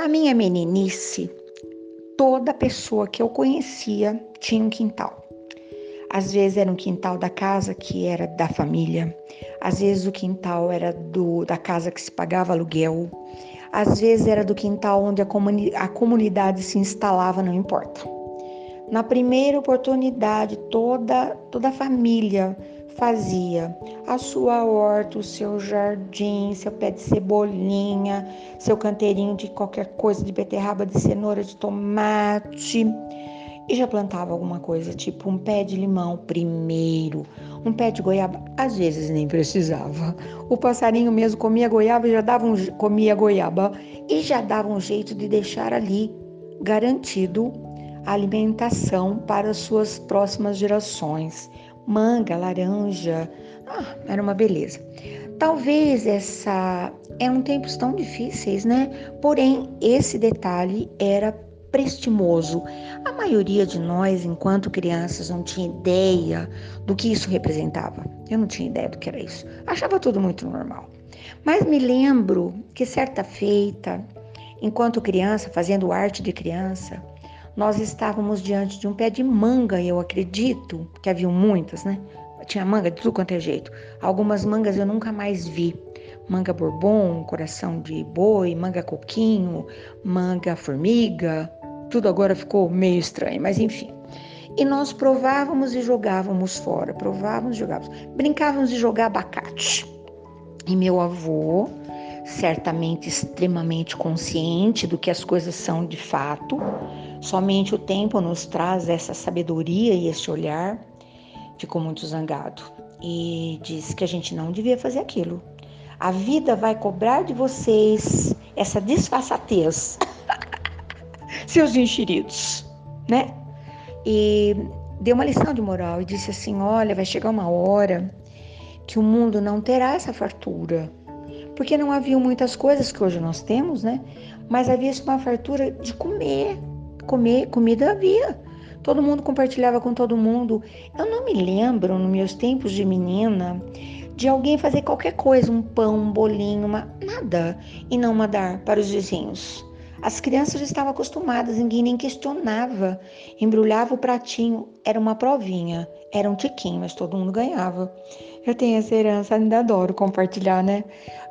Na minha meninice, toda pessoa que eu conhecia tinha um quintal. Às vezes era um quintal da casa que era da família, às vezes o quintal era do, da casa que se pagava aluguel, às vezes era do quintal onde a, comuni a comunidade se instalava, não importa. Na primeira oportunidade, toda, toda a família fazia a sua horta, o seu jardim, seu pé de cebolinha, seu canteirinho de qualquer coisa, de beterraba, de cenoura, de tomate. E já plantava alguma coisa, tipo um pé de limão primeiro, um pé de goiaba, às vezes nem precisava. O passarinho mesmo comia goiaba e já dava um, comia goiaba e já dava um jeito de deixar ali garantido a alimentação para as suas próximas gerações. Manga, laranja, ah, era uma beleza. Talvez essa eram tempos tão difíceis, né? Porém, esse detalhe era prestimoso. A maioria de nós, enquanto crianças, não tinha ideia do que isso representava. Eu não tinha ideia do que era isso. Achava tudo muito normal. Mas me lembro que certa feita, enquanto criança, fazendo arte de criança, nós estávamos diante de um pé de manga, eu acredito, que haviam muitas, né? Tinha manga de tudo quanto é jeito. Algumas mangas eu nunca mais vi. Manga bourbon, coração de boi, manga coquinho, manga formiga. Tudo agora ficou meio estranho, mas enfim. E nós provávamos e jogávamos fora, provávamos e jogávamos. Brincávamos de jogar abacate. E meu avô, certamente extremamente consciente do que as coisas são de fato, Somente o tempo nos traz essa sabedoria e esse olhar. Ficou muito zangado e disse que a gente não devia fazer aquilo. A vida vai cobrar de vocês essa disfarçatez, seus enxeridos, né? E deu uma lição de moral e disse assim: olha, vai chegar uma hora que o mundo não terá essa fartura. Porque não havia muitas coisas que hoje nós temos, né? Mas havia uma fartura de comer, comer comida havia. Todo mundo compartilhava com todo mundo. Eu não me lembro, nos meus tempos de menina, de alguém fazer qualquer coisa, um pão, um bolinho, uma, nada, e não mandar para os vizinhos. As crianças estavam acostumadas, ninguém nem questionava. Embrulhava o pratinho, era uma provinha, era um tiquinho, mas todo mundo ganhava. Eu tenho essa herança, ainda adoro compartilhar, né?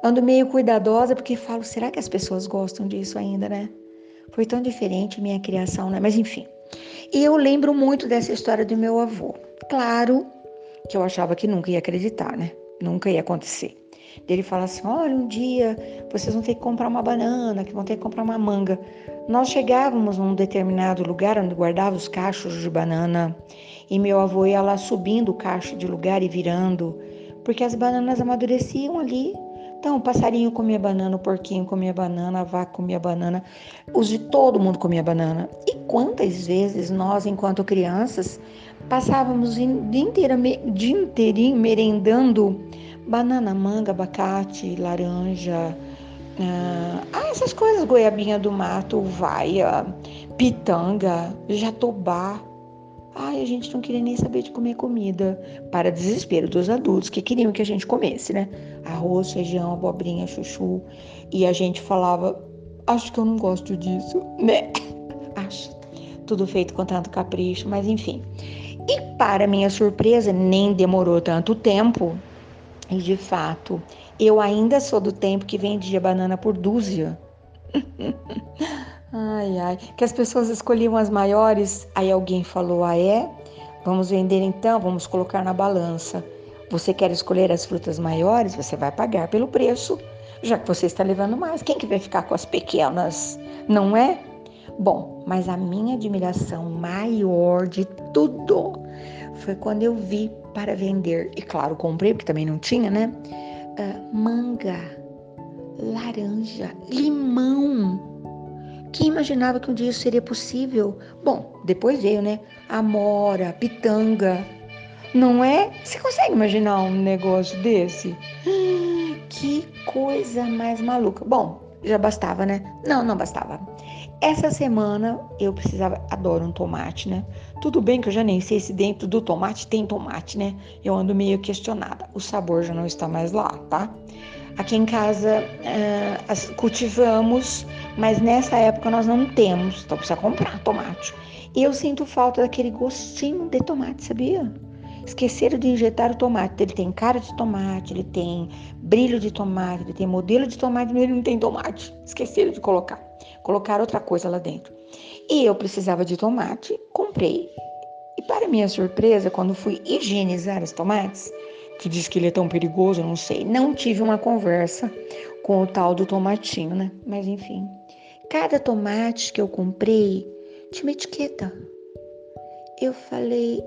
Ando meio cuidadosa porque falo, será que as pessoas gostam disso ainda, né? Foi tão diferente minha criação, né? Mas enfim. E eu lembro muito dessa história do meu avô. Claro que eu achava que nunca ia acreditar, né? Nunca ia acontecer. Ele fala assim: olha, um dia vocês vão ter que comprar uma banana, que vão ter que comprar uma manga. Nós chegávamos num determinado lugar onde guardava os cachos de banana e meu avô ia lá subindo o cacho de lugar e virando, porque as bananas amadureciam ali então, o passarinho comia banana, o porquinho comia banana, a vaca comia banana, os de todo mundo comia banana. E quantas vezes nós, enquanto crianças, passávamos o dia, inteiro, dia inteirinho merendando banana, manga, abacate, laranja, ah, essas coisas, goiabinha do mato, vaia, pitanga, jatobá, Ai, a gente não queria nem saber de comer comida, para desespero dos adultos que queriam que a gente comesse, né? Arroz, feijão, abobrinha, chuchu. E a gente falava, acho que eu não gosto disso, né? Acho. Tudo feito com tanto capricho, mas enfim. E para minha surpresa, nem demorou tanto tempo. E de fato, eu ainda sou do tempo que vendia banana por dúzia. Ai, ai. Que as pessoas escolhiam as maiores. Aí alguém falou: Ah, é? Vamos vender então, vamos colocar na balança. Você quer escolher as frutas maiores? Você vai pagar pelo preço, já que você está levando mais. Quem que vai ficar com as pequenas? Não é? Bom, mas a minha admiração maior de tudo foi quando eu vi para vender, e claro, comprei, porque também não tinha, né? Uh, manga, laranja, limão quem imaginava que um dia isso seria possível? Bom, depois veio, né? Amora, pitanga. Não é? Você consegue imaginar um negócio desse? Que coisa mais maluca. Bom, já bastava, né? Não, não bastava. Essa semana eu precisava, adoro um tomate, né? Tudo bem que eu já nem sei se dentro do tomate tem tomate, né? Eu ando meio questionada. O sabor já não está mais lá, tá? Aqui em casa uh, cultivamos, mas nessa época nós não temos, então precisa comprar tomate. Eu sinto falta daquele gostinho de tomate, sabia? Esqueceram de injetar o tomate. Ele tem cara de tomate, ele tem brilho de tomate, ele tem modelo de tomate, mas ele não tem tomate. Esqueceram de colocar. Colocaram outra coisa lá dentro. E eu precisava de tomate, comprei. E para minha surpresa, quando fui higienizar os tomates, que diz que ele é tão perigoso, não sei, não tive uma conversa com o tal do tomatinho, né? Mas enfim, cada tomate que eu comprei tinha uma etiqueta. Eu falei,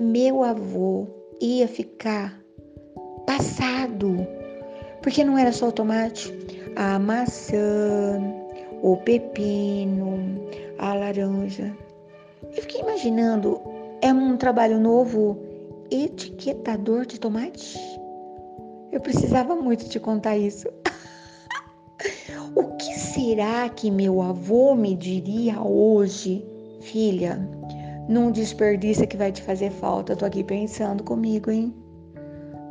meu avô ia ficar passado, porque não era só o tomate, a maçã, o pepino, a laranja. Eu fiquei imaginando, é um trabalho novo, etiquetador de tomate? Eu precisava muito te contar isso. o que será que meu avô me diria hoje, filha? Não desperdiça que vai te fazer falta. Eu tô aqui pensando comigo, hein?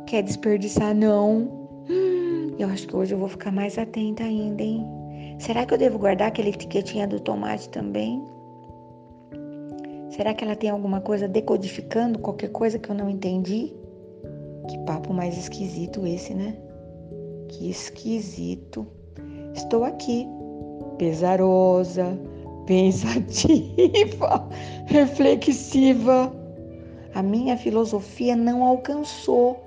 Quer desperdiçar, não? Hum, eu acho que hoje eu vou ficar mais atenta ainda, hein? Será que eu devo guardar aquela etiquetinha do tomate também? Será que ela tem alguma coisa decodificando qualquer coisa que eu não entendi? Que papo mais esquisito esse, né? Que esquisito. Estou aqui, pesarosa, pensativa, reflexiva. A minha filosofia não alcançou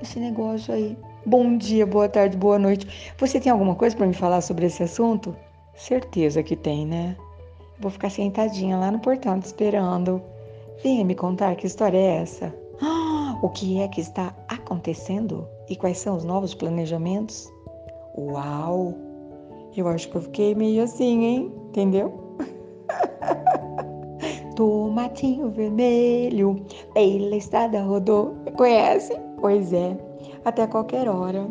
esse negócio aí. Bom dia, boa tarde, boa noite. Você tem alguma coisa para me falar sobre esse assunto? Certeza que tem, né? Vou ficar sentadinha lá no portão te esperando. Venha me contar que história é essa. Ah, o que é que está acontecendo? E quais são os novos planejamentos? Uau! Eu acho que eu fiquei meio assim, hein? Entendeu? Tomatinho vermelho, pela estrada rodou. Conhece? Pois é, até qualquer hora.